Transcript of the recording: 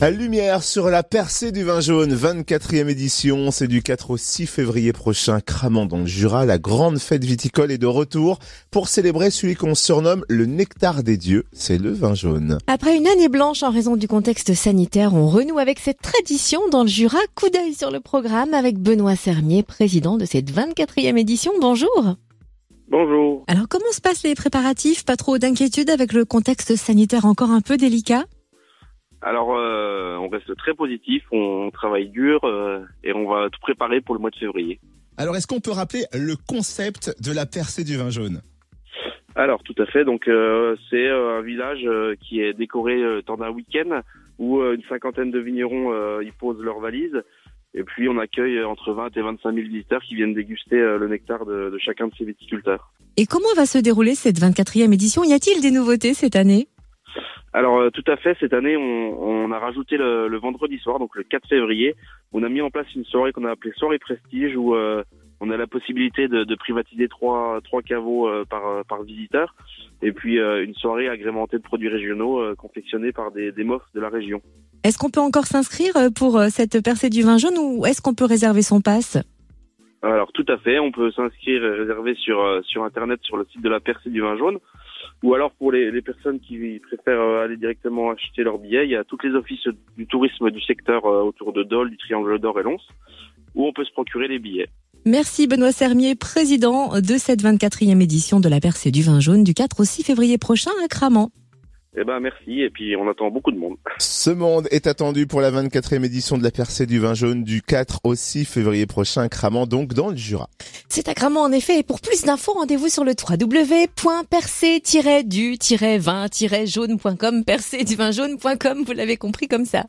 La lumière sur la percée du vin jaune, 24e édition, c'est du 4 au 6 février prochain, cramant dans le Jura, la grande fête viticole est de retour pour célébrer celui qu'on surnomme le nectar des dieux, c'est le vin jaune. Après une année blanche en raison du contexte sanitaire, on renoue avec cette tradition dans le Jura. Coup d'œil sur le programme avec Benoît Sermier, président de cette 24e édition. Bonjour. Bonjour. Alors comment se passent les préparatifs? Pas trop d'inquiétude avec le contexte sanitaire encore un peu délicat? Alors, euh, on reste très positif, on travaille dur euh, et on va tout préparer pour le mois de février. Alors est-ce qu'on peut rappeler le concept de la percée du vin jaune? Alors, tout à fait. Donc, euh, c'est euh, un village euh, qui est décoré euh, dans un week-end où euh, une cinquantaine de vignerons euh, y posent leurs valises. Et puis, on accueille euh, entre 20 et 25 000 visiteurs qui viennent déguster euh, le nectar de, de chacun de ces viticulteurs. Et comment va se dérouler cette 24e édition? Y a-t-il des nouveautés cette année? Alors euh, tout à fait, cette année on, on a rajouté le, le vendredi soir, donc le 4 février, on a mis en place une soirée qu'on a appelée soirée prestige où euh, on a la possibilité de, de privatiser trois, trois caveaux euh, par, euh, par visiteur et puis euh, une soirée agrémentée de produits régionaux euh, confectionnés par des, des MOF de la région. Est-ce qu'on peut encore s'inscrire pour cette percée du vin jaune ou est-ce qu'on peut réserver son passe Alors tout à fait, on peut s'inscrire et réserver sur, sur internet sur le site de la percée du vin jaune ou alors pour les, les personnes qui préfèrent euh, aller directement acheter leur billet, il y a toutes les offices du tourisme du secteur euh, autour de Dole, du Triangle d'Or et Lons où on peut se procurer les billets. Merci Benoît Sermier, président de cette 24e édition de la percée du vin jaune du 4 au 6 février prochain à Cramant. Eh ben merci et puis on attend beaucoup de monde. Ce monde est attendu pour la 24e édition de la percée du vin jaune du 4 au 6 février prochain, cramant donc dans le Jura. C'est à Cramant en effet. Et pour plus d'infos, rendez-vous sur le www.percé-du-vin-jaune.com, percé-du-vin-jaune.com. Vous l'avez compris comme ça.